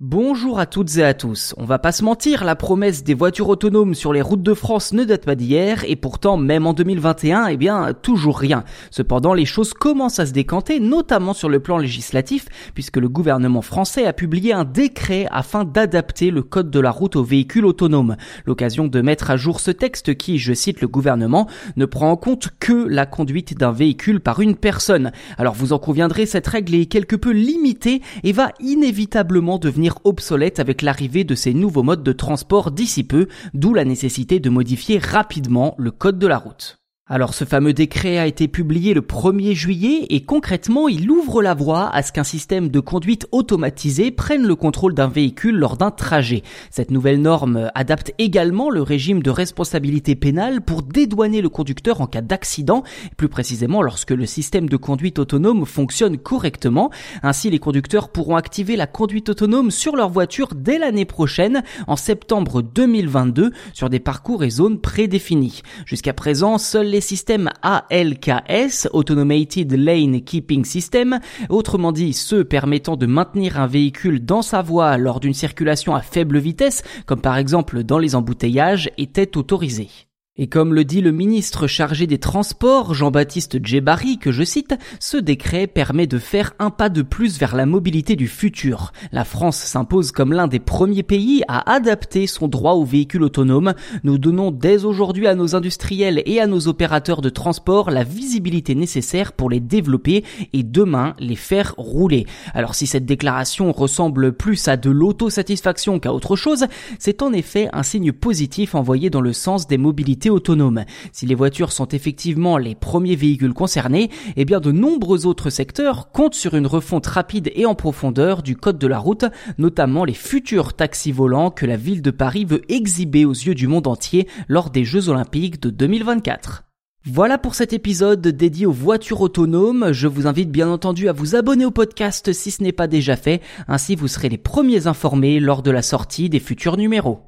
Bonjour à toutes et à tous. On va pas se mentir, la promesse des voitures autonomes sur les routes de France ne date pas d'hier et pourtant même en 2021, eh bien toujours rien. Cependant, les choses commencent à se décanter, notamment sur le plan législatif, puisque le gouvernement français a publié un décret afin d'adapter le code de la route aux véhicules autonomes. L'occasion de mettre à jour ce texte qui, je cite le gouvernement, ne prend en compte que la conduite d'un véhicule par une personne. Alors vous en conviendrez, cette règle est quelque peu limitée et va inévitablement devenir obsolète avec l'arrivée de ces nouveaux modes de transport d'ici peu, d'où la nécessité de modifier rapidement le code de la route. Alors ce fameux décret a été publié le 1er juillet et concrètement il ouvre la voie à ce qu'un système de conduite automatisé prenne le contrôle d'un véhicule lors d'un trajet. Cette nouvelle norme adapte également le régime de responsabilité pénale pour dédouaner le conducteur en cas d'accident, plus précisément lorsque le système de conduite autonome fonctionne correctement. Ainsi les conducteurs pourront activer la conduite autonome sur leur voiture dès l'année prochaine, en septembre 2022, sur des parcours et zones prédéfinis. Jusqu'à présent, seuls les systèmes ALKS, Automated Lane Keeping System, autrement dit ceux permettant de maintenir un véhicule dans sa voie lors d'une circulation à faible vitesse, comme par exemple dans les embouteillages, étaient autorisés. Et comme le dit le ministre chargé des Transports, Jean-Baptiste Djebari, que je cite, ce décret permet de faire un pas de plus vers la mobilité du futur. La France s'impose comme l'un des premiers pays à adapter son droit aux véhicules autonomes. Nous donnons dès aujourd'hui à nos industriels et à nos opérateurs de transport la visibilité nécessaire pour les développer et demain les faire rouler. Alors si cette déclaration ressemble plus à de l'autosatisfaction qu'à autre chose, c'est en effet un signe positif envoyé dans le sens des mobilités autonome. Si les voitures sont effectivement les premiers véhicules concernés, eh bien de nombreux autres secteurs comptent sur une refonte rapide et en profondeur du code de la route, notamment les futurs taxis volants que la ville de Paris veut exhiber aux yeux du monde entier lors des Jeux Olympiques de 2024. Voilà pour cet épisode dédié aux voitures autonomes. Je vous invite bien entendu à vous abonner au podcast si ce n'est pas déjà fait, ainsi vous serez les premiers informés lors de la sortie des futurs numéros.